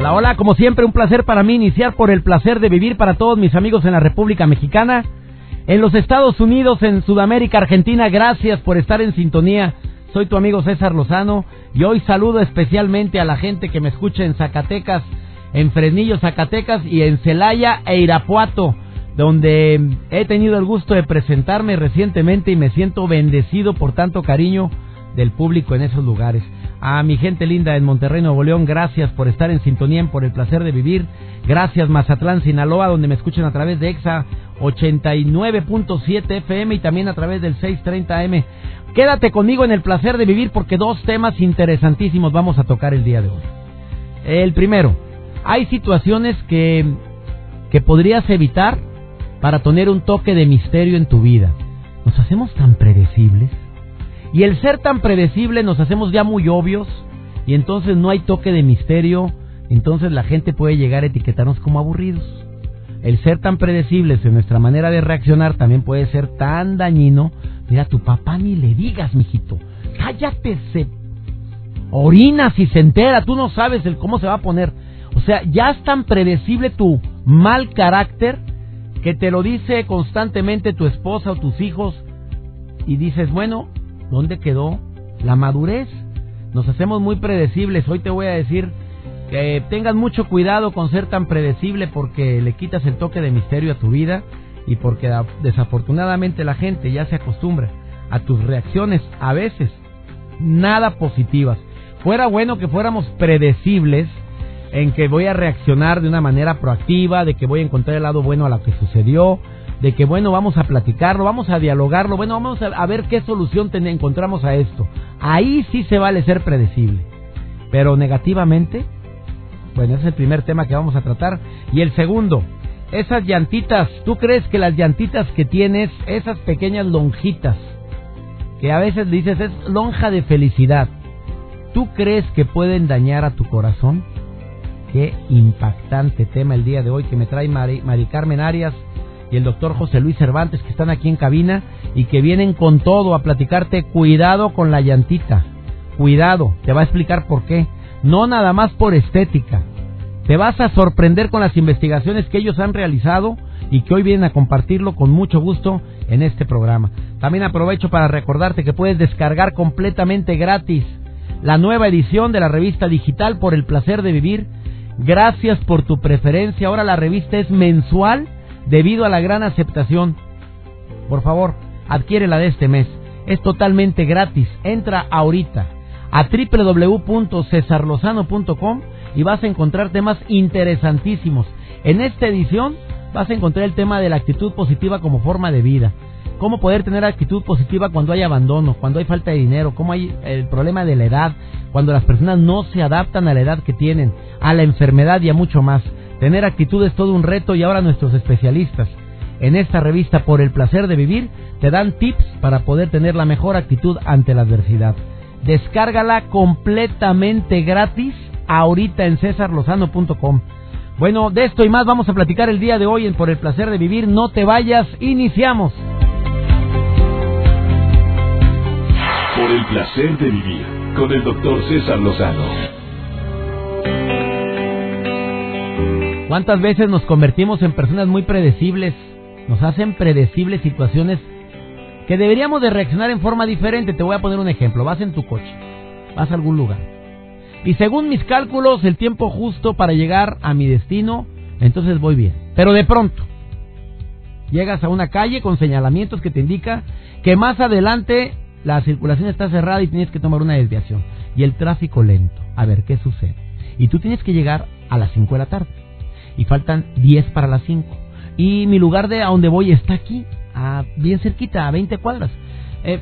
Hola, hola, como siempre un placer para mí iniciar por el placer de vivir para todos mis amigos en la República Mexicana, en los Estados Unidos, en Sudamérica, Argentina, gracias por estar en sintonía. Soy tu amigo César Lozano y hoy saludo especialmente a la gente que me escucha en Zacatecas, en Fresnillo, Zacatecas y en Celaya e Irapuato donde he tenido el gusto de presentarme recientemente y me siento bendecido por tanto cariño del público en esos lugares. A mi gente linda en Monterrey, Nuevo León, gracias por estar en sintonía, por el placer de vivir. Gracias Mazatlán, Sinaloa, donde me escuchan a través de EXA 89.7 FM y también a través del 630 M. Quédate conmigo en el placer de vivir porque dos temas interesantísimos vamos a tocar el día de hoy. El primero, hay situaciones que, que podrías evitar para tener un toque de misterio en tu vida. Nos hacemos tan predecibles. Y el ser tan predecible nos hacemos ya muy obvios y entonces no hay toque de misterio, entonces la gente puede llegar a etiquetarnos como aburridos. El ser tan predecibles en nuestra manera de reaccionar también puede ser tan dañino. Mira, tu papá ni le digas, mijito. Cállate, se orina si se entera, tú no sabes el cómo se va a poner. O sea, ya es tan predecible tu mal carácter que te lo dice constantemente tu esposa o tus hijos y dices, bueno, ¿dónde quedó la madurez? Nos hacemos muy predecibles. Hoy te voy a decir que tengas mucho cuidado con ser tan predecible porque le quitas el toque de misterio a tu vida y porque desafortunadamente la gente ya se acostumbra a tus reacciones a veces nada positivas. Fuera bueno que fuéramos predecibles en que voy a reaccionar de una manera proactiva, de que voy a encontrar el lado bueno a lo que sucedió, de que bueno, vamos a platicarlo, vamos a dialogarlo, bueno, vamos a, ver qué solución encontramos a esto. Ahí sí se vale ser predecible. Pero negativamente, bueno, ese es el primer tema que vamos a tratar. Y el segundo, esas llantitas, ¿tú crees que las llantitas que tienes, esas pequeñas lonjitas, que a veces dices es lonja de felicidad, ¿tú crees que pueden dañar a tu corazón? Qué impactante tema el día de hoy que me trae Mari, Carmen Arias y el doctor José Luis Cervantes que están aquí en cabina y que vienen con todo a platicarte. Cuidado con la llantita. Cuidado, te va a explicar por qué. No nada más por estética. Te vas a sorprender con las investigaciones que ellos han realizado y que hoy vienen a compartirlo con mucho gusto en este programa. También aprovecho para recordarte que puedes descargar completamente gratis la nueva edición de la revista digital por el placer de vivir Gracias por tu preferencia. Ahora la revista es mensual debido a la gran aceptación. Por favor, adquiere la de este mes. Es totalmente gratis. Entra ahorita a www.cesarlozano.com y vas a encontrar temas interesantísimos. En esta edición vas a encontrar el tema de la actitud positiva como forma de vida cómo poder tener actitud positiva cuando hay abandono, cuando hay falta de dinero, cómo hay el problema de la edad, cuando las personas no se adaptan a la edad que tienen, a la enfermedad y a mucho más. Tener actitud es todo un reto y ahora nuestros especialistas en esta revista Por el placer de vivir te dan tips para poder tener la mejor actitud ante la adversidad. Descárgala completamente gratis ahorita en cesarlozano.com. Bueno, de esto y más vamos a platicar el día de hoy en Por el placer de vivir. No te vayas, iniciamos. Por el placer de vivir con el doctor César Lozano. ¿Cuántas veces nos convertimos en personas muy predecibles? Nos hacen predecibles situaciones que deberíamos de reaccionar en forma diferente. Te voy a poner un ejemplo. Vas en tu coche, vas a algún lugar. Y según mis cálculos, el tiempo justo para llegar a mi destino, entonces voy bien. Pero de pronto, llegas a una calle con señalamientos que te indica que más adelante la circulación está cerrada y tienes que tomar una desviación. Y el tráfico lento. A ver, ¿qué sucede? Y tú tienes que llegar a las 5 de la tarde. Y faltan 10 para las 5. Y mi lugar de a donde voy está aquí, a, bien cerquita, a 20 cuadras. Eh,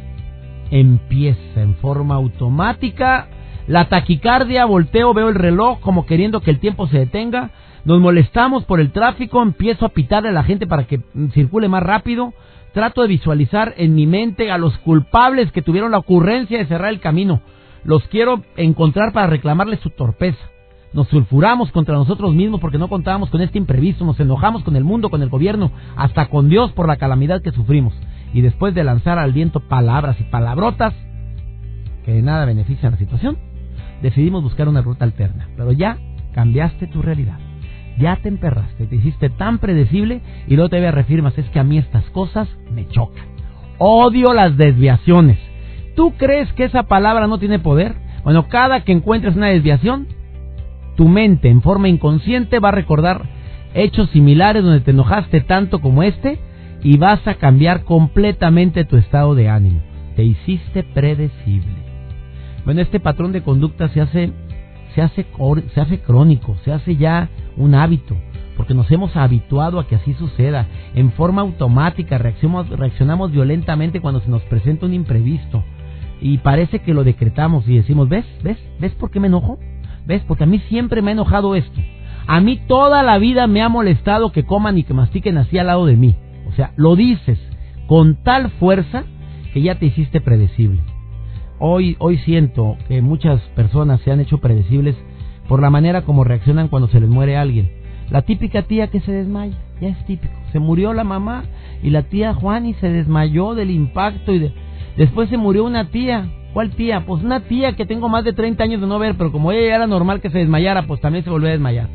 empieza en forma automática La taquicardia, volteo, veo el reloj como queriendo que el tiempo se detenga. Nos molestamos por el tráfico, empiezo a pitarle a la gente para que circule más rápido. Trato de visualizar en mi mente a los culpables que tuvieron la ocurrencia de cerrar el camino. Los quiero encontrar para reclamarles su torpeza. Nos sulfuramos contra nosotros mismos porque no contábamos con este imprevisto. Nos enojamos con el mundo, con el gobierno, hasta con Dios por la calamidad que sufrimos. Y después de lanzar al viento palabras y palabrotas que de nada benefician la situación, decidimos buscar una ruta alterna. Pero ya cambiaste tu realidad. Ya te emperraste, te hiciste tan predecible y luego te reafirmas, es que a mí estas cosas me chocan. Odio las desviaciones. ¿Tú crees que esa palabra no tiene poder? Bueno, cada que encuentres una desviación, tu mente en forma inconsciente va a recordar hechos similares donde te enojaste tanto como este y vas a cambiar completamente tu estado de ánimo. Te hiciste predecible. Bueno, este patrón de conducta se hace se hace se hace crónico, se hace ya un hábito, porque nos hemos habituado a que así suceda. En forma automática reaccionamos, reaccionamos violentamente cuando se nos presenta un imprevisto y parece que lo decretamos y decimos, ¿ves? ¿Ves? ¿Ves por qué me enojo? ¿Ves? Porque a mí siempre me ha enojado esto. A mí toda la vida me ha molestado que coman y que mastiquen así al lado de mí. O sea, lo dices con tal fuerza que ya te hiciste predecible. Hoy, hoy siento que muchas personas se han hecho predecibles por la manera como reaccionan cuando se les muere alguien. La típica tía que se desmaya, ya es típico. Se murió la mamá y la tía Juani se desmayó del impacto y de... después se murió una tía. ¿Cuál tía? Pues una tía que tengo más de 30 años de no ver, pero como ella era normal que se desmayara, pues también se volvió a desmayar.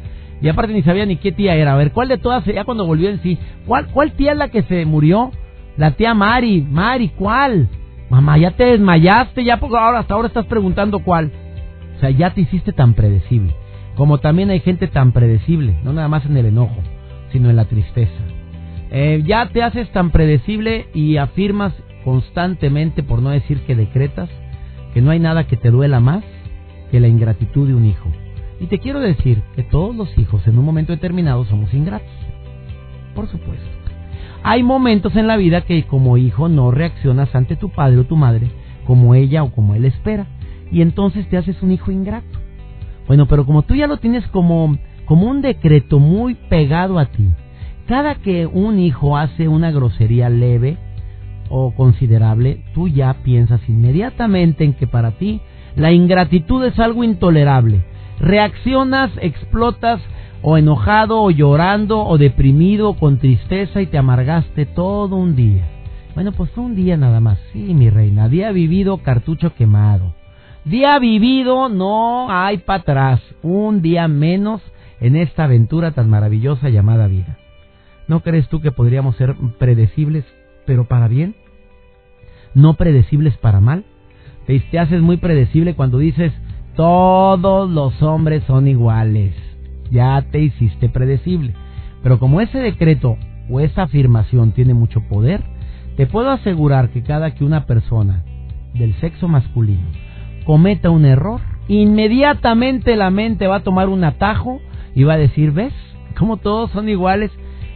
Y aparte ni sabía ni qué tía era. A ver, ¿cuál de todas, ya cuando volvió en sí, cuál, cuál tía es la que se murió? La tía Mari. Mari, ¿cuál? Mamá, ya te desmayaste, ya porque ahora hasta ahora estás preguntando cuál. O sea, ya te hiciste tan predecible. Como también hay gente tan predecible, no nada más en el enojo, sino en la tristeza. Eh, ya te haces tan predecible y afirmas constantemente, por no decir que decretas, que no hay nada que te duela más que la ingratitud de un hijo. Y te quiero decir que todos los hijos en un momento determinado somos ingratos. Por supuesto. Hay momentos en la vida que como hijo no reaccionas ante tu padre o tu madre como ella o como él espera. Y entonces te haces un hijo ingrato. Bueno, pero como tú ya lo tienes como, como un decreto muy pegado a ti, cada que un hijo hace una grosería leve o considerable, tú ya piensas inmediatamente en que para ti la ingratitud es algo intolerable Reaccionas, explotas o enojado o llorando o deprimido con tristeza y te amargaste todo un día. Bueno, pues un día nada más. Sí, mi reina, día vivido, cartucho quemado. Día vivido, no hay para atrás. Un día menos en esta aventura tan maravillosa llamada vida. ¿No crees tú que podríamos ser predecibles, pero para bien? ¿No predecibles para mal? te haces muy predecible cuando dices, todos los hombres son iguales. Ya te hiciste predecible. Pero como ese decreto o esa afirmación tiene mucho poder, te puedo asegurar que cada que una persona del sexo masculino cometa un error, inmediatamente la mente va a tomar un atajo y va a decir, ¿ves? Como todos son iguales.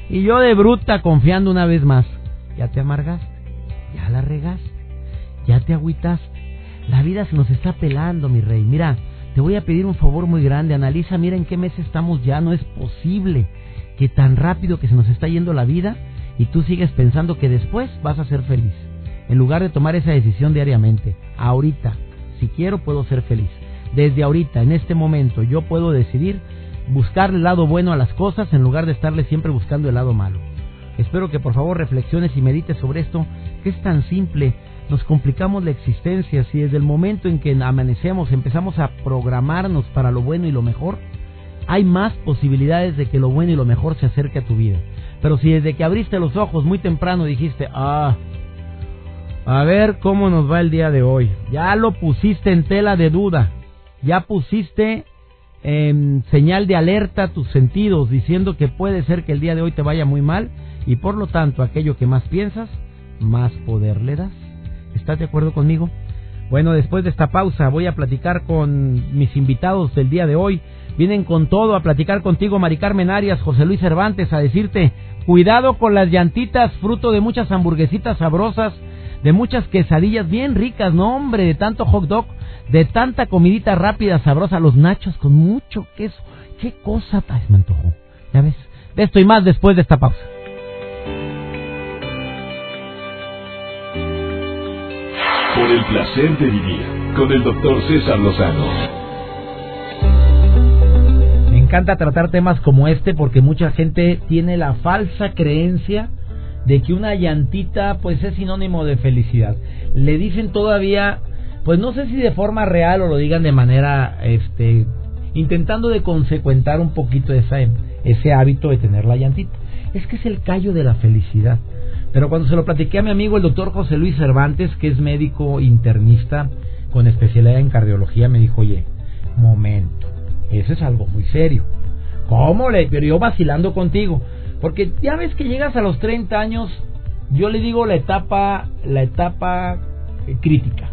Y yo de bruta confiando una vez más, ya te amargaste, ya la regaste, ya te agüitaste la vida se nos está pelando, mi rey. Mira, te voy a pedir un favor muy grande. Analiza, mira en qué mes estamos ya. No es posible que tan rápido que se nos está yendo la vida y tú sigues pensando que después vas a ser feliz. En lugar de tomar esa decisión diariamente, ahorita, si quiero, puedo ser feliz. Desde ahorita, en este momento, yo puedo decidir buscar el lado bueno a las cosas en lugar de estarle siempre buscando el lado malo. Espero que por favor reflexiones y medites sobre esto, que es tan simple. Nos complicamos la existencia. Si desde el momento en que amanecemos empezamos a programarnos para lo bueno y lo mejor, hay más posibilidades de que lo bueno y lo mejor se acerque a tu vida. Pero si desde que abriste los ojos muy temprano dijiste, ah, a ver cómo nos va el día de hoy, ya lo pusiste en tela de duda, ya pusiste en señal de alerta a tus sentidos diciendo que puede ser que el día de hoy te vaya muy mal y por lo tanto aquello que más piensas, más poder le das. ¿Estás de acuerdo conmigo? Bueno, después de esta pausa voy a platicar con mis invitados del día de hoy. Vienen con todo a platicar contigo, Mari Carmen Arias, José Luis Cervantes, a decirte, cuidado con las llantitas, fruto de muchas hamburguesitas sabrosas, de muchas quesadillas bien ricas, no hombre, de tanto hot dog, de tanta comidita rápida, sabrosa, los nachos con mucho queso. Qué cosa, Ay, me antojó. Ya ves, de esto y más después de esta pausa. Por el placer de vivir con el doctor César Lozano. Me encanta tratar temas como este porque mucha gente tiene la falsa creencia de que una llantita pues es sinónimo de felicidad. Le dicen todavía, pues no sé si de forma real o lo digan de manera este intentando de consecuentar un poquito esa, ese hábito de tener la llantita. Es que es el callo de la felicidad. Pero cuando se lo platiqué a mi amigo el doctor José Luis Cervantes, que es médico internista con especialidad en cardiología, me dijo, oye, momento, eso es algo muy serio. ¿Cómo le? Pero yo vacilando contigo. Porque ya ves que llegas a los 30 años, yo le digo la etapa, la etapa crítica.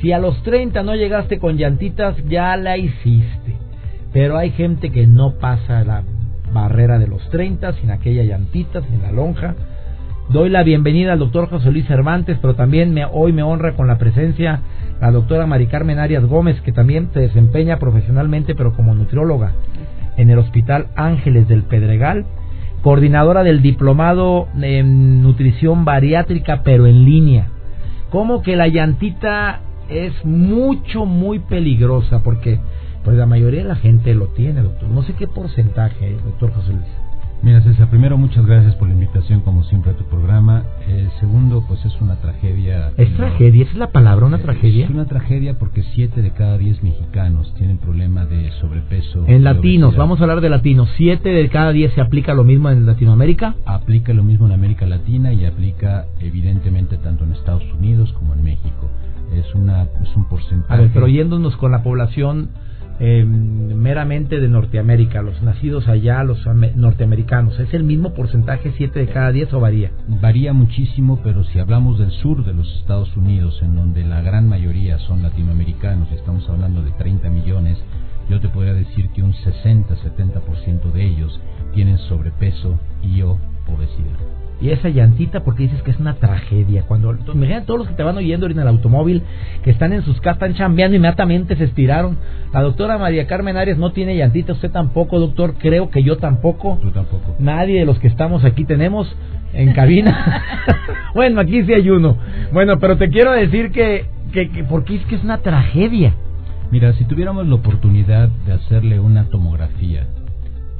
Si a los 30 no llegaste con llantitas, ya la hiciste. Pero hay gente que no pasa la barrera de los 30 sin aquella llantita, sin la lonja. Doy la bienvenida al doctor José Luis Cervantes, pero también me, hoy me honra con la presencia la doctora Mari Carmen Arias Gómez, que también se desempeña profesionalmente, pero como nutrióloga en el Hospital Ángeles del Pedregal, coordinadora del diplomado en nutrición bariátrica, pero en línea. Como que la llantita es mucho, muy peligrosa, porque pues la mayoría de la gente lo tiene, doctor. No sé qué porcentaje, doctor José Luis. Mira, César, primero muchas gracias por la invitación, como siempre, a tu programa. Eh, segundo, pues es una tragedia. ¿Es tragedia? ¿Esa es la palabra, una tragedia? Es una tragedia porque siete de cada diez mexicanos tienen problema de sobrepeso. En latinos, vamos a hablar de latinos. ¿Siete de cada diez se aplica lo mismo en Latinoamérica? Aplica lo mismo en América Latina y aplica evidentemente tanto en Estados Unidos como en México. Es, una, es un porcentaje. A ver, pero yéndonos con la población eh, meramente de Norteamérica, los nacidos allá, los norteamericanos. ¿Es el mismo porcentaje, 7 de cada 10 o varía? Varía muchísimo, pero si hablamos del sur de los Estados Unidos, en donde la gran mayoría son latinoamericanos, estamos hablando de 30 millones, yo te podría decir que un 60-70% de ellos tienen sobrepeso y o obesidad y esa llantita porque dices que es una tragedia. Cuando imagínate todos los que te van oyendo en el automóvil, que están en sus casas, están chambeando inmediatamente se estiraron. La doctora María Carmen Arias no tiene llantita, usted tampoco, doctor, creo que yo tampoco. Tú tampoco. Nadie de los que estamos aquí tenemos en cabina. bueno, aquí sí hay uno. Bueno, pero te quiero decir que, que, que porque es que es una tragedia. Mira, si tuviéramos la oportunidad de hacerle una tomografía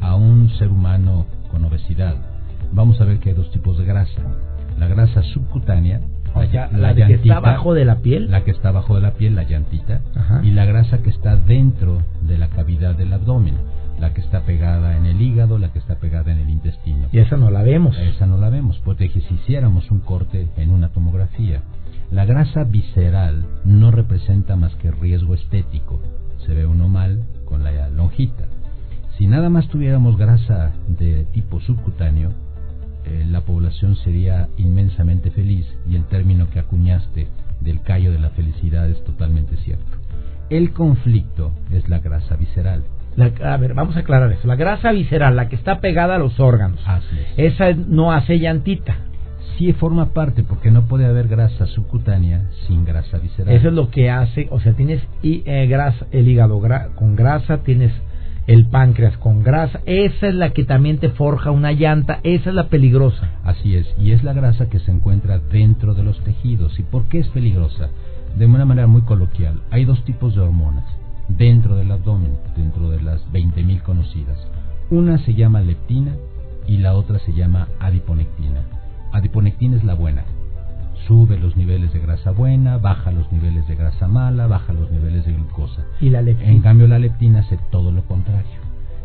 a un ser humano con obesidad, vamos a ver que hay dos tipos de grasa. La grasa subcutánea, la, que está abajo de la piel. La que está abajo de la piel, la llantita. Y la grasa que está dentro de la cavidad del abdomen. La que está pegada en el hígado, la que está pegada en el intestino. Y esa no la vemos. Esa no la vemos, porque si hiciéramos un corte en una tomografía, la grasa visceral no representa más que riesgo estético. Se ve uno mal con la lonjita. Si nada más tuviéramos grasa de tipo subcutáneo, eh, la población sería inmensamente feliz y el término que acuñaste del callo de la felicidad es totalmente cierto. El conflicto es la grasa visceral. a ver, vamos a aclarar eso. La grasa visceral, la que está pegada a los órganos, esa no hace llantita. Sí forma parte, porque no puede haber grasa subcutánea sin grasa visceral. Eso es lo que hace, o sea, tienes eh, grasa, el hígado con grasa, tienes el páncreas con grasa, esa es la que también te forja una llanta, esa es la peligrosa. Así es, y es la grasa que se encuentra dentro de los tejidos. ¿Y por qué es peligrosa? De una manera muy coloquial, hay dos tipos de hormonas dentro del abdomen, dentro de las 20.000 conocidas. Una se llama leptina y la otra se llama adiponectina. Adiponectina es la buena, sube los niveles de grasa buena, baja los niveles de grasa mala, baja los niveles de glucosa. ¿Y la leptina? En cambio la leptina hace todo lo contrario.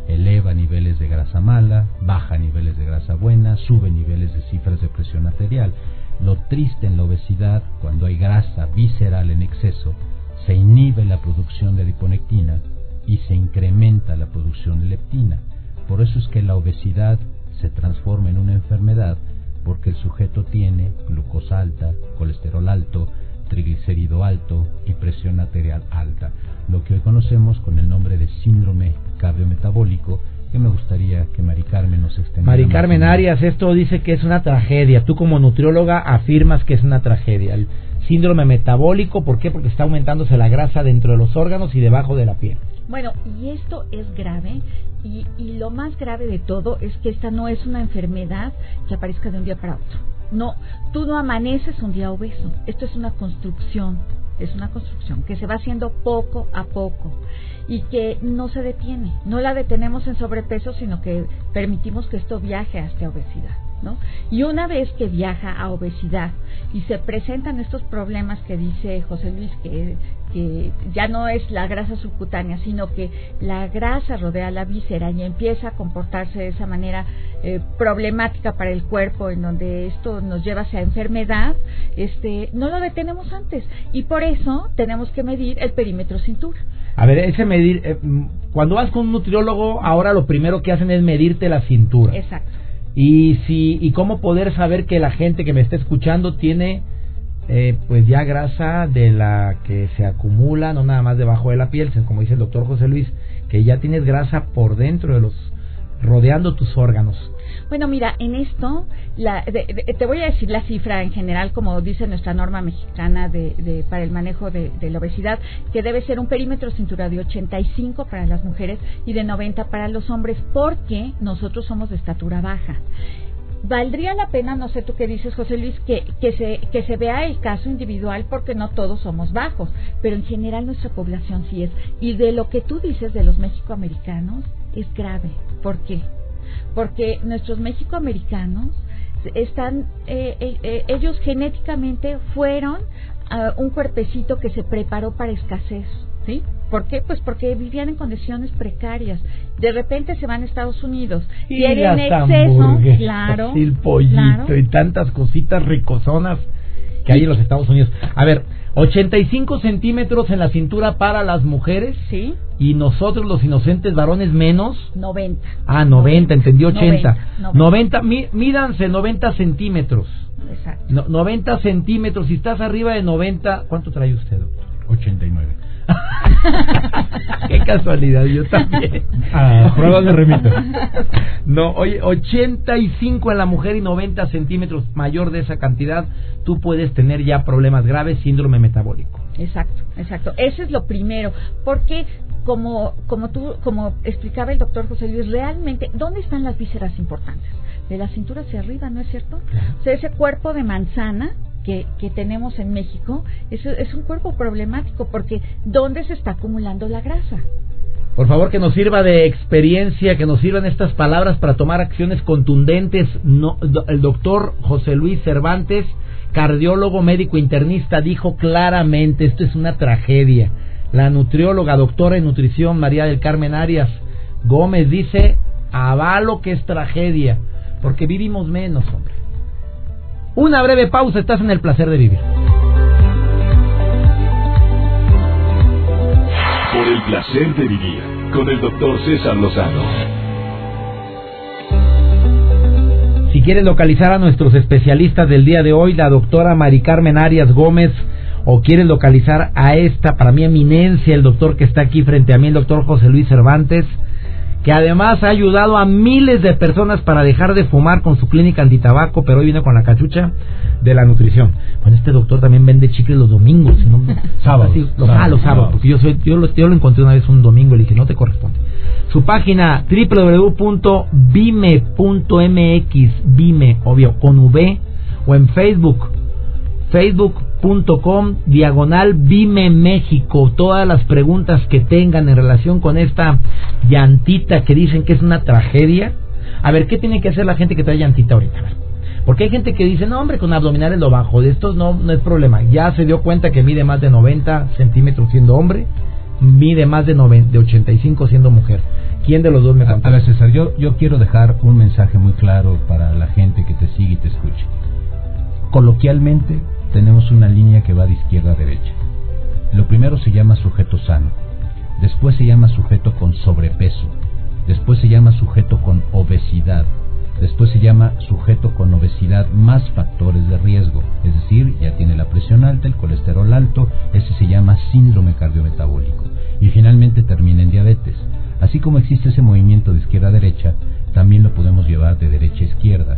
Eleva niveles de grasa mala, baja niveles de grasa buena, sube niveles de cifras de presión arterial. Lo triste en la obesidad, cuando hay grasa visceral en exceso, se inhibe la producción de adiponectina y se incrementa la producción de leptina. Por eso es que la obesidad se transforma en una enfermedad porque el sujeto tiene glucosa alta, colesterol alto, triglicérido alto y presión arterial alta, lo que hoy conocemos con el nombre de síndrome cardiometabólico, que me gustaría que Mari Carmen nos extendiera. Mari Carmen Arias, esto dice que es una tragedia. Tú como nutrióloga afirmas que es una tragedia. El síndrome metabólico, ¿por qué? Porque está aumentándose la grasa dentro de los órganos y debajo de la piel. Bueno, y esto es grave y, y lo más grave de todo es que esta no es una enfermedad que aparezca de un día para otro. No, tú no amaneces un día obeso. Esto es una construcción, es una construcción que se va haciendo poco a poco y que no se detiene. No la detenemos en sobrepeso, sino que permitimos que esto viaje hasta obesidad. ¿No? Y una vez que viaja a obesidad y se presentan estos problemas que dice José Luis, que, que ya no es la grasa subcutánea, sino que la grasa rodea la víscera y empieza a comportarse de esa manera eh, problemática para el cuerpo, en donde esto nos lleva hacia enfermedad, este, no lo detenemos antes. Y por eso tenemos que medir el perímetro cintura. A ver, ese medir, eh, cuando vas con un nutriólogo, ahora lo primero que hacen es medirte la cintura. Exacto. Y si y cómo poder saber que la gente que me está escuchando tiene eh, pues ya grasa de la que se acumula, no nada más debajo de la piel, como dice el doctor José Luis, que ya tienes grasa por dentro de los rodeando tus órganos. Bueno, mira, en esto la, te voy a decir la cifra en general, como dice nuestra norma mexicana de, para el manejo de, la obesidad, que debe ser un perímetro cintura de 85 para las mujeres y de 90 para los hombres, porque nosotros somos de estatura baja valdría la pena, no sé tú qué dices, José Luis, que, que, se, que se vea el caso individual porque no todos somos bajos, pero en general nuestra población sí es. Y de lo que tú dices de los mexicoamericanos es grave. ¿Por qué? porque nuestros mexicoamericanos están, eh, eh, eh, ellos genéticamente fueron un cuerpecito que se preparó para escasez, ¿sí? ¿Por qué? Pues porque vivían en condiciones precarias. De repente se van a Estados Unidos. Y tienen exceso, claro, el pollito y tantas cositas ricosonas que hay en los Estados Unidos. A ver, 85 centímetros en la cintura para las mujeres. Sí. Y nosotros, los inocentes varones, menos. 90. Ah, 90, entendí 80. 90, mídanse 90 centímetros. Exacto. 90 centímetros. Si estás arriba de 90, ¿cuánto trae usted, doctor? 89. Qué casualidad, yo también. Ah, pruebas de remito. No, oye, 85 en la mujer y 90 centímetros mayor de esa cantidad, tú puedes tener ya problemas graves, síndrome metabólico. Exacto, exacto. Eso es lo primero, porque como como tú como explicaba el doctor José Luis, realmente ¿dónde están las vísceras importantes? De la cintura hacia arriba, ¿no es cierto? O sea, ese cuerpo de manzana que, que, tenemos en México es, es un cuerpo problemático porque ¿dónde se está acumulando la grasa? Por favor, que nos sirva de experiencia, que nos sirvan estas palabras para tomar acciones contundentes. No, el doctor José Luis Cervantes, cardiólogo, médico internista, dijo claramente, esto es una tragedia. La nutrióloga, doctora en nutrición, María del Carmen Arias Gómez, dice, avalo que es tragedia, porque vivimos menos, hombre. Una breve pausa, estás en el placer de vivir. El placer de vivir con el doctor César Lozano. Si quieres localizar a nuestros especialistas del día de hoy, la doctora Mari Carmen Arias Gómez, o quieres localizar a esta, para mi eminencia, el doctor que está aquí frente a mí, el doctor José Luis Cervantes, que además ha ayudado a miles de personas para dejar de fumar con su clínica antitabaco, pero hoy viene con la cachucha de la nutrición. Bueno, este doctor también vende chicles los domingos, ¿no? sábados, los, ah, los sábados, porque yo, soy, yo, lo, yo lo encontré una vez un domingo y le dije, no te corresponde. Su página www.vime.mx, Vime, obvio, con V, o en Facebook, Facebook com diagonal Vime México. Todas las preguntas que tengan en relación con esta llantita que dicen que es una tragedia. A ver, ¿qué tiene que hacer la gente que trae llantita ahorita? Porque hay gente que dice, no hombre, con abdominales lo bajo, de estos no, no es problema. Ya se dio cuenta que mide más de 90 centímetros siendo hombre, mide más de, 90, de 85 siendo mujer. ¿Quién de los dos me contesta? A ver, César, yo, yo quiero dejar un mensaje muy claro para la gente que te sigue y te escuche. Coloquialmente, tenemos una línea que va de izquierda a derecha. Lo primero se llama sujeto sano, después se llama sujeto con sobrepeso, después se llama sujeto con obesidad, después se llama sujeto con obesidad más factores de riesgo, es decir, ya tiene la presión alta, el colesterol alto, ese se llama síndrome cardiometabólico, y finalmente termina en diabetes. Así como existe ese movimiento de izquierda a derecha, también lo podemos llevar de derecha a izquierda.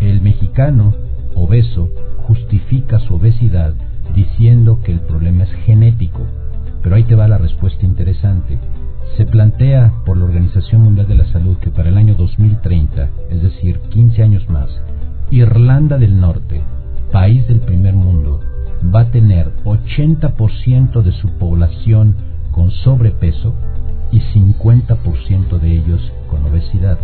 El mexicano obeso justifica su obesidad diciendo que el problema es genético. Pero ahí te va la respuesta interesante. Se plantea por la Organización Mundial de la Salud que para el año 2030, es decir, 15 años más, Irlanda del Norte, país del primer mundo, va a tener 80% de su población con sobrepeso y 50% de ellos con obesidad.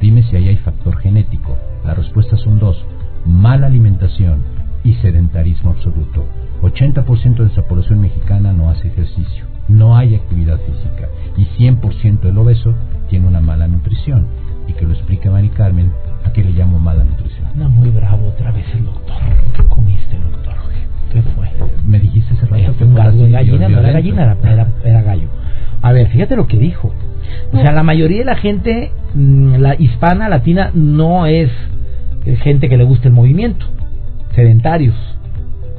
Dime si ahí hay factor genético. La respuesta son dos, mala alimentación y sedentarismo absoluto. 80% de esa población mexicana no hace ejercicio, no hay actividad física y 100% del obeso tiene una mala nutrición. Y que lo explique Mari Carmen, ¿a qué le llamo mala nutrición? Anda muy bravo otra vez el doctor. ¿Qué comiste, doctor? ¿Qué fue? Me dijiste hace rato que un gallina, no era gallina, era, era, gallo. A ver, fíjate lo que dijo. O sea, la mayoría de la gente, mm, la hispana, latina, no es gente que le guste el movimiento. Sedentarios.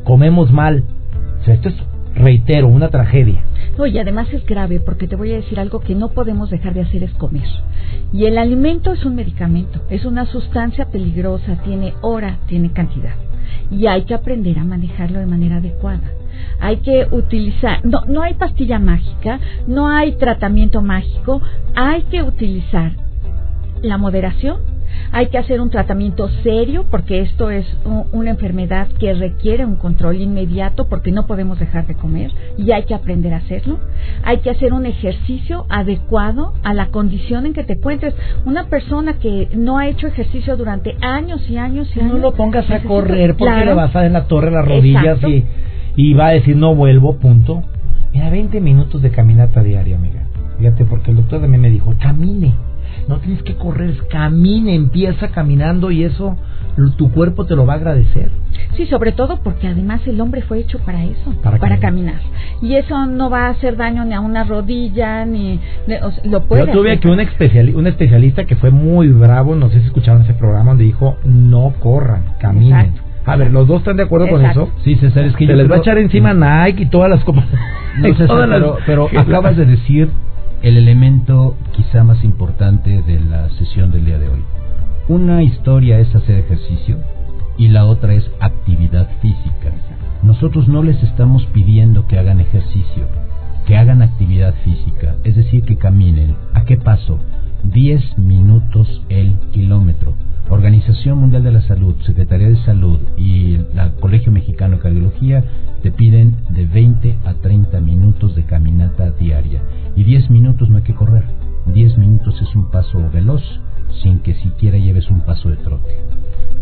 Comemos mal. O sea, esto es, reitero, una tragedia. No, y además es grave porque te voy a decir algo que no podemos dejar de hacer es comer. Y el alimento es un medicamento, es una sustancia peligrosa, tiene hora, tiene cantidad. Y hay que aprender a manejarlo de manera adecuada. Hay que utilizar, no, no hay pastilla mágica, no hay tratamiento mágico, hay que utilizar la moderación hay que hacer un tratamiento serio porque esto es una enfermedad que requiere un control inmediato porque no podemos dejar de comer y hay que aprender a hacerlo. Hay que hacer un ejercicio adecuado a la condición en que te encuentres. Una persona que no ha hecho ejercicio durante años y años y años. No lo pongas a correr porque le vas a dar en la torre las rodillas y, y va a decir no vuelvo, punto. Mira, 20 minutos de caminata diaria, amiga. Fíjate, porque el doctor también me dijo, camine no tienes que correr, camine, empieza caminando y eso tu cuerpo te lo va a agradecer. Sí, sobre todo porque además el hombre fue hecho para eso, para, caminar. Y eso no va a hacer daño ni a una rodilla, ni... lo puede Yo tuve aquí un, un especialista que fue muy bravo, no sé si escucharon ese programa, donde dijo, no corran, caminen. A ver, ¿los dos están de acuerdo con eso? Sí, César, es que... Se les va a echar encima Nike y todas las copas. No, César, pero, pero acabas de decir el elemento quizá más importante de la sesión del día de hoy. Una historia es hacer ejercicio y la otra es actividad física. Nosotros no les estamos pidiendo que hagan ejercicio, que hagan actividad física, es decir, que caminen. ¿A qué paso? 10 minutos el kilómetro. Organización Mundial de la Salud, Secretaría de Salud y el Colegio Mexicano de Cardiología te piden de 20 a 30 minutos de caminata diaria. Y 10 minutos no hay que correr. 10 minutos es un paso veloz sin que siquiera lleves un paso de trote.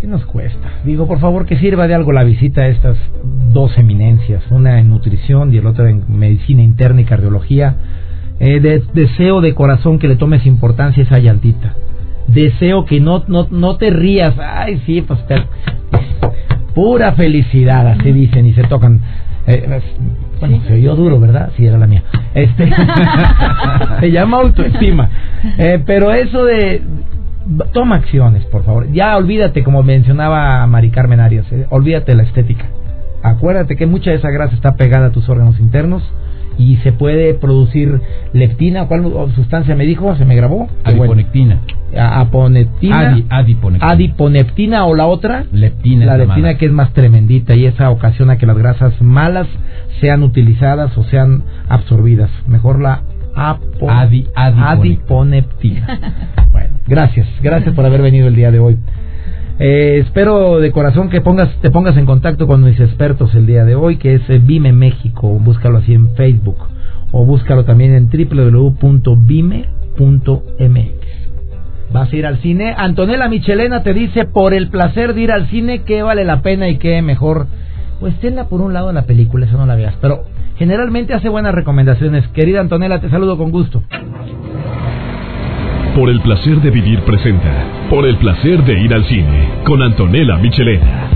¿Qué nos cuesta? Digo, por favor, que sirva de algo la visita a estas dos eminencias, una en nutrición y el otro en medicina interna y cardiología. Eh, deseo de corazón que le tomes importancia a esa llantita. Deseo que no, no, no te rías. Ay, sí, pues pura felicidad, así dicen y se tocan. Eh, bueno, se oyó duro, ¿verdad? Sí, era la mía. Este, se llama autoestima. Eh, pero eso de... Toma acciones, por favor. Ya olvídate, como mencionaba Mari Carmen Arias, eh, olvídate la estética. Acuérdate que mucha de esa grasa está pegada a tus órganos internos y se puede producir leptina, ¿cuál sustancia me dijo? ¿Se me grabó? Adiponectina. aponeptina. adiponectina. Adiponeptina o la otra. Leptina. La leptina que es más tremendita y esa ocasiona que las grasas malas sean utilizadas o sean absorbidas. Mejor la adiponeptina. bueno, gracias. Gracias por haber venido el día de hoy. Eh, espero de corazón que pongas, te pongas en contacto con mis expertos el día de hoy, que es eh, Vime México. Búscalo así en Facebook o búscalo también en www.vime.mx. ¿Vas a ir al cine? Antonella Michelena te dice, por el placer de ir al cine, que vale la pena y que mejor. Pues tenla por un lado en la película, eso no la veas. Pero generalmente hace buenas recomendaciones. Querida Antonella, te saludo con gusto. Por el placer de vivir presenta. Por el placer de ir al cine. Con Antonella Michelena.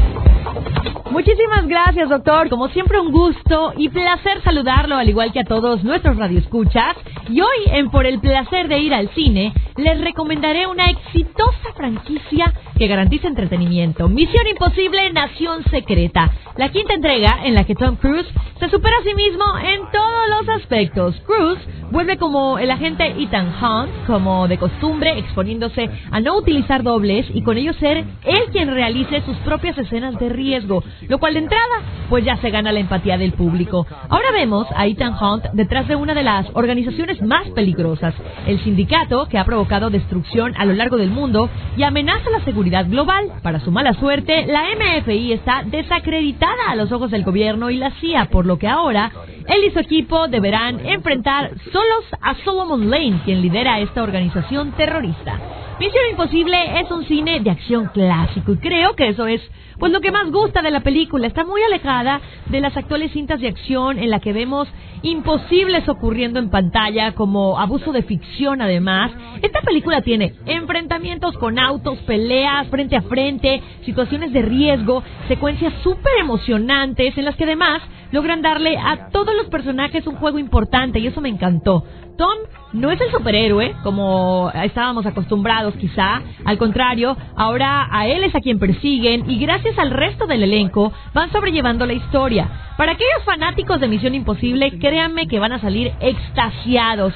Muchísimas gracias, doctor. Como siempre, un gusto y placer saludarlo, al igual que a todos nuestros radioescuchas. Y hoy, en Por el placer de ir al cine, les recomendaré una exitosa franquicia que garantiza entretenimiento. Misión Imposible, Nación Secreta. La quinta entrega en la que Tom Cruise se supera a sí mismo en todos los aspectos. Cruz vuelve como el agente Ethan Hunt, como de costumbre, exponiéndose a no utilizar dobles y con ello ser él quien realice sus propias escenas de riesgo, lo cual de entrada pues ya se gana la empatía del público. Ahora vemos a Ethan Hunt detrás de una de las organizaciones más peligrosas, el sindicato que ha provocado destrucción a lo largo del mundo y amenaza la seguridad global. Para su mala suerte, la MFI está desacreditada a los ojos del gobierno y la CIA, por lo que ahora él y su equipo deberán enfrentar solos a Solomon Lane, quien lidera esta organización terrorista. Misión Imposible es un cine de acción clásico y creo que eso es pues lo que más gusta de la película. Está muy alejada de las actuales cintas de acción en la que vemos imposibles ocurriendo en pantalla como abuso de ficción además. Esta película tiene enfrentamientos con autos, peleas frente a frente, situaciones de riesgo, secuencias súper emocionantes en las que además logran darle a todos los personajes un juego importante y eso me encantó. Tom no es el superhéroe como estábamos acostumbrados quizá, al contrario, ahora a él es a quien persiguen y gracias al resto del elenco van sobrellevando la historia. Para aquellos fanáticos de Misión Imposible, créanme que van a salir extasiados.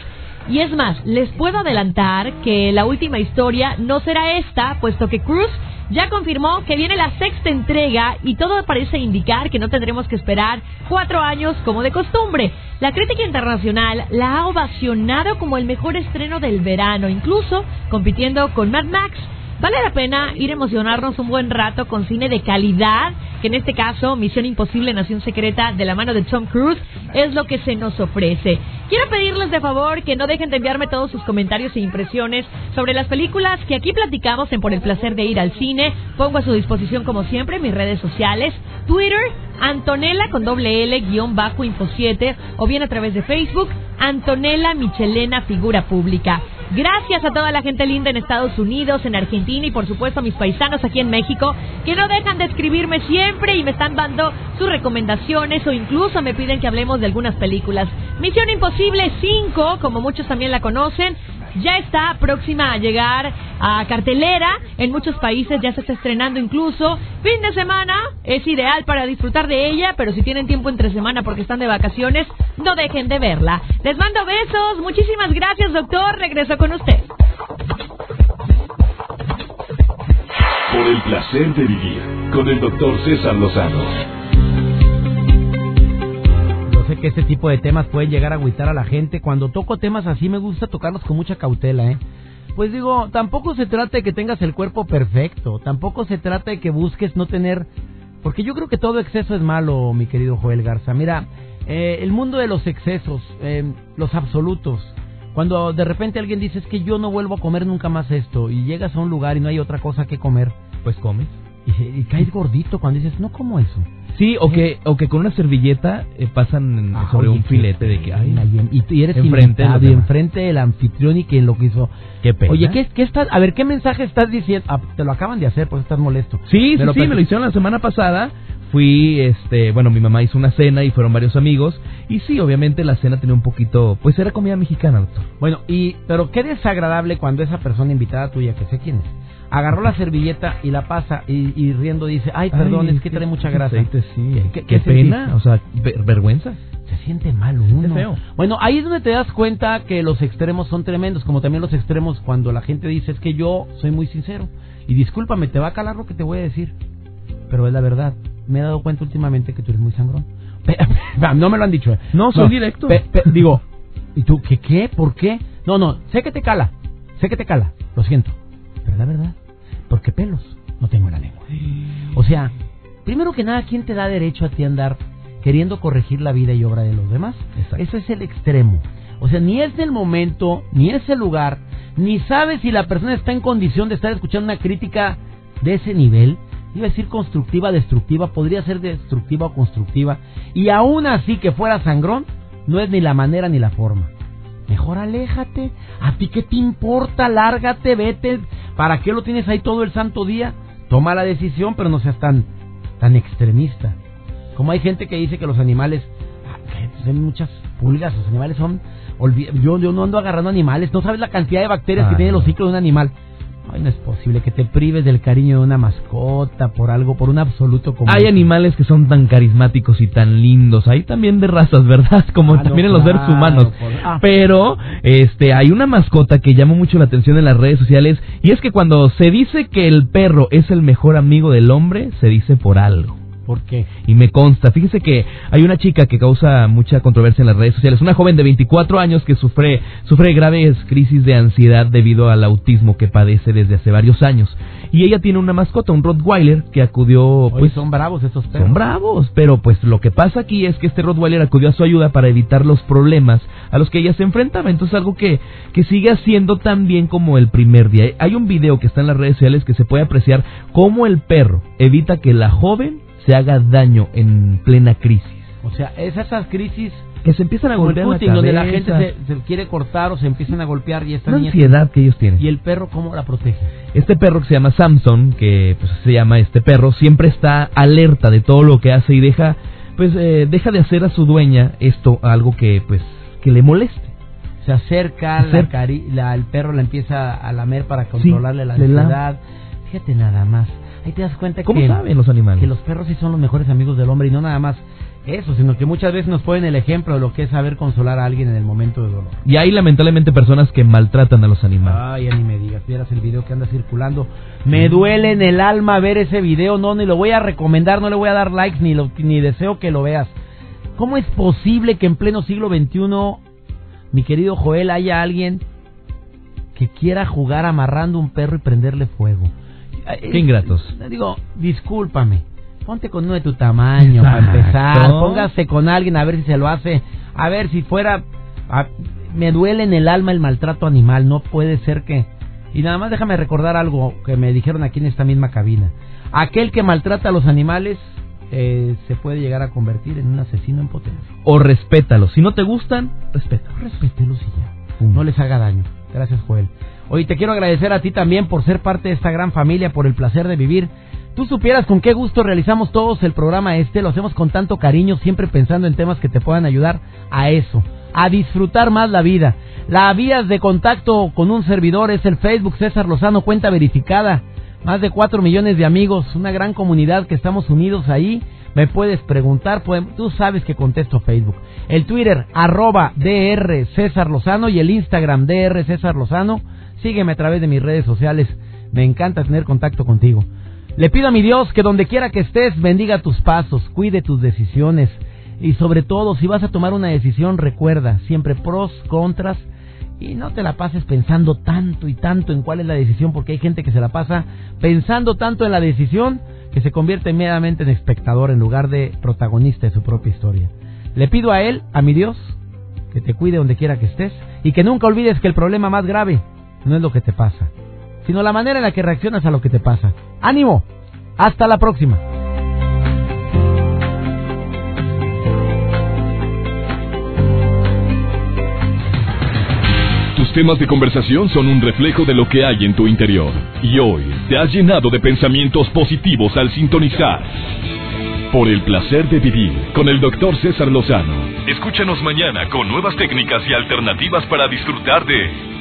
Y es más, les puedo adelantar que la última historia no será esta, puesto que Cruz ya confirmó que viene la sexta entrega y todo parece indicar que no tendremos que esperar cuatro años como de costumbre. La crítica internacional la ha ovacionado como el mejor estreno del verano, incluso compitiendo con Mad Max. Vale la pena ir a emocionarnos un buen rato con cine de calidad, que en este caso Misión Imposible, Nación Secreta, de la mano de Tom Cruise, es lo que se nos ofrece. Quiero pedirles de favor que no dejen de enviarme todos sus comentarios e impresiones sobre las películas que aquí platicamos en Por el Placer de Ir al Cine. Pongo a su disposición, como siempre, mis redes sociales, Twitter, Antonella con doble L, guion bajo, info 7, o bien a través de Facebook, Antonella Michelena, figura pública. Gracias a toda la gente linda en Estados Unidos, en Argentina y por supuesto a mis paisanos aquí en México, que no dejan de escribirme siempre y me están dando sus recomendaciones o incluso me piden que hablemos de algunas películas. Misión Imposible 5, como muchos también la conocen, ya está próxima a llegar a cartelera. En muchos países ya se está estrenando incluso. Fin de semana es ideal para disfrutar de ella, pero si tienen tiempo entre semana porque están de vacaciones, no dejen de verla. Les mando besos. Muchísimas gracias, doctor. Regreso con usted. Por el placer de vivir con el doctor César Lozano. Que este tipo de temas pueden llegar a agüitar a la gente. Cuando toco temas así me gusta tocarlos con mucha cautela, ¿eh? Pues digo, tampoco se trata de que tengas el cuerpo perfecto, tampoco se trata de que busques no tener... Porque yo creo que todo exceso es malo, mi querido Joel Garza. Mira, eh, el mundo de los excesos, eh, los absolutos, cuando de repente alguien dice es que yo no vuelvo a comer nunca más esto y llegas a un lugar y no hay otra cosa que comer, Pues comes. Y, y caes gordito cuando dices no como eso. Sí, o que, o que con una servilleta eh, pasan Ah, sobre oye, un filete de que, ay, y, y eres enfrente invitado y enfrente del anfitrión y que lo que hizo. qué pena. Oye, ¿qué, qué estás, a ver, ¿qué mensaje estás diciendo? Ah, te lo acaban de hacer, pues estás molesto. Sí, sí, Pero sí, me lo hicieron la semana pasada. Fui, este, bueno, mi mamá hizo una cena y fueron varios amigos. Y sí, obviamente la cena tenía un poquito, pues era comida mexicana, doctor. Bueno, y pero qué desagradable cuando esa persona invitada tuya, que sé quién es, agarró la servilleta y la pasa y, y riendo dice, ay, perdón, Ay, es que trae mucha grasa. aceite, sí. ¿Qué- Qué, qué pena, o sea, ver- vergüenza. Se siente mal uno. feo. Bueno, ahí es donde te das cuenta que los extremos son tremendos, como también los extremos cuando la gente dice es que yo soy muy sincero. Y discúlpame, te va a calar lo que te voy a decir, pero es la verdad. Me he dado cuenta últimamente que tú eres muy sangrón. No me lo han dicho. eh. No, soy directo. pe- pe- digo, ¿y tú qué qué? ¿Por qué? No, no, sé que te cala, sé que te cala, lo siento. Pero es la verdad, porque pelos no tengo en la lengua. O sea, primero que nada, ¿quién te da derecho a ti a andar queriendo corregir la vida y obra de los demás? Exacto. Eso es el extremo. O sea, ni es el momento, ni es el lugar, ni sabes si la persona está en condición de estar escuchando una crítica de ese nivel. Iba a decir constructiva, destructiva, podría ser destructiva o constructiva. Y aún así que fuera sangrón, no es ni la manera ni la forma. Mejor aléjate. ¿A ti qué te importa? Lárgate, vete. ¿Para qué lo tienes ahí todo el santo día? Toma la decisión, pero no seas tan, tan extremista. Como hay gente que dice que los animales, ah, hay muchas pulgas, los animales son, yo, yo no ando agarrando animales, no sabes la cantidad de bacterias que Ah, tiene el no. hocico de un animal. Ay, no es posible que te prives del cariño de una mascota por algo, por un absoluto. Hay animales que son tan carismáticos y tan lindos. Hay también de razas, ¿verdad? Como Ah, no, también en los seres humanos. por- ah. Pero, este, hay una mascota que llama mucho la atención en las redes sociales. Y es que cuando se dice que el perro es el mejor amigo del hombre, se dice por algo. Y me consta, fíjese que hay una chica que causa mucha controversia en las redes sociales, una joven de 24 años que sufre, sufre graves crisis de ansiedad debido al autismo que padece desde hace varios años. Y ella tiene una mascota, un Rottweiler, que acudió, pues son bravos estos perros. son bravos, pero pues lo que pasa aquí es que este Rottweiler acudió a su ayuda para evitar los problemas a los que ella se enfrentaba. Entonces algo que, que sigue haciendo tan bien como el primer día. Hay un video que está en las redes sociales que se puede apreciar cómo el perro evita que la joven se haga daño en plena crisis. O sea, es esas crisis Que se empiezan a como el golpear la Putin, donde la gente cabeza. se, se quiere cortar o se empiezan a golpear y esta niña... ansiedad que ellos tienen. ¿Y el perro cómo la protege? Este perro que se llama Samson, que pues se llama este perro, siempre está alerta de todo lo que hace y deja, pues eh, deja de hacer a su dueña esto algo que pues que le moleste. Se acerca, Se la cari- la- el perro la empieza a lamer para controlarle la ansiedad. Fíjate nada más. Ahí te das cuenta ¿Cómo que, saben los animales? que los perros sí son los mejores amigos del hombre y no nada más eso, sino que muchas veces nos ponen el ejemplo de lo que es saber consolar a alguien en el momento de dolor. Y hay lamentablemente personas que maltratan a los animales. Ay, ya ni me digas, vieras el video que anda circulando. Me duele en el alma ver ese video, no, ni lo voy a recomendar, no le voy a dar likes, ni, lo, ni deseo que lo veas. ¿Cómo es posible que en pleno siglo XXI, mi querido Joel, haya alguien que quiera jugar amarrando un perro y prenderle fuego? Qué ingratos. Digo, discúlpame. Ponte con uno de tu tamaño para empezar. Póngase con alguien a ver si se lo hace. A ver si fuera. a- me duele en el alma el maltrato animal. No puede ser que. Y nada más déjame recordar algo que me dijeron aquí en esta misma cabina. Aquel que maltrata a los animales eh, se puede llegar a convertir en un asesino en potencia. O respétalos. Si no te gustan, respétalos. Respételos y ya. Pum. No les haga daño. Gracias, Joel. Oye, te quiero agradecer a ti también por ser parte de esta gran familia, por el placer de vivir. Tú supieras con qué gusto realizamos todos el programa este, lo hacemos con tanto cariño, siempre pensando en temas que te puedan ayudar a eso, a disfrutar más la vida. La vías de contacto con un servidor es el Facebook César Lozano, cuenta verificada. Más de 4 millones de amigos, una gran comunidad que estamos unidos ahí. Me puedes preguntar, pueden- tú sabes que contesto Facebook. El Twitter, arroba DR César Lozano y el Instagram DR César Lozano. Sígueme a través de mis redes sociales. Me encanta tener contacto contigo. Le pido a mi Dios que donde quiera que estés bendiga tus pasos, cuide tus decisiones y sobre todo si vas a tomar una decisión recuerda siempre pros, contras y no te la pases pensando tanto y tanto en cuál es la decisión porque hay gente que se la pasa pensando tanto en la decisión que se convierte meramente en espectador en lugar de protagonista de su propia historia. Le pido a él, a mi Dios, que te cuide donde quiera que estés y que nunca olvides que el problema más grave no es lo que te pasa, sino la manera en la que reaccionas a lo que te pasa. ¡Ánimo! Hasta la próxima. Tus temas de conversación son un reflejo de lo que hay en tu interior. Y hoy te has llenado de pensamientos positivos al sintonizar. Por el placer de vivir con el doctor César Lozano. Escúchanos mañana con nuevas técnicas y alternativas para disfrutar de